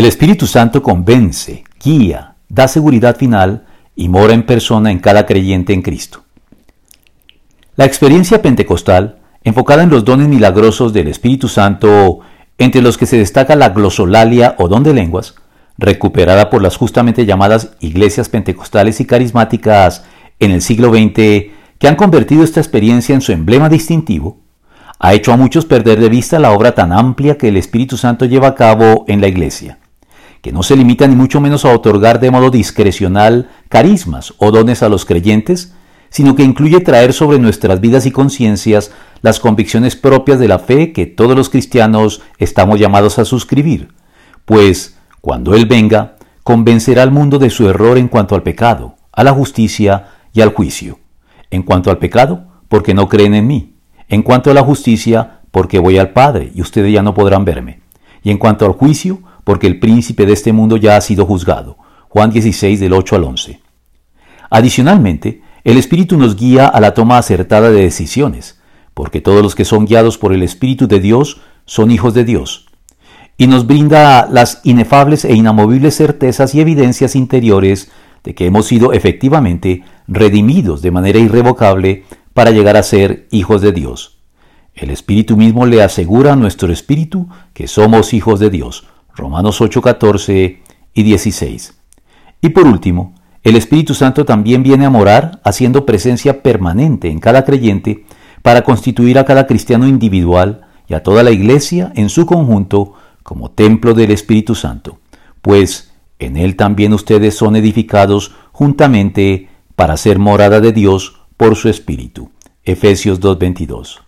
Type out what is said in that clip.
El Espíritu Santo convence, guía, da seguridad final y mora en persona en cada creyente en Cristo. La experiencia pentecostal, enfocada en los dones milagrosos del Espíritu Santo, entre los que se destaca la glosolalia o don de lenguas, recuperada por las justamente llamadas iglesias pentecostales y carismáticas en el siglo XX, que han convertido esta experiencia en su emblema distintivo, ha hecho a muchos perder de vista la obra tan amplia que el Espíritu Santo lleva a cabo en la Iglesia, que no se limita ni mucho menos a otorgar de modo discrecional carismas o dones a los creyentes, sino que incluye traer sobre nuestras vidas y conciencias las convicciones propias de la fe que todos los cristianos estamos llamados a suscribir, pues cuando Él venga, convencerá al mundo de su error en cuanto al pecado, a la justicia y al juicio. En cuanto al pecado, porque no creen en mí, en cuanto a la justicia, porque voy al Padre y ustedes ya no podrán verme. Y en cuanto al juicio, porque el príncipe de este mundo ya ha sido juzgado. Juan 16 del 8 al 11. Adicionalmente, el Espíritu nos guía a la toma acertada de decisiones, porque todos los que son guiados por el Espíritu de Dios son hijos de Dios. Y nos brinda las inefables e inamovibles certezas y evidencias interiores de que hemos sido efectivamente redimidos de manera irrevocable para llegar a ser hijos de Dios. El Espíritu mismo le asegura a nuestro espíritu que somos hijos de Dios. Romanos 8, 14 y 16. Y por último, el Espíritu Santo también viene a morar haciendo presencia permanente en cada creyente para constituir a cada cristiano individual y a toda la iglesia en su conjunto como templo del Espíritu Santo, pues en él también ustedes son edificados juntamente para ser morada de Dios por su Espíritu. Efesios 2.22.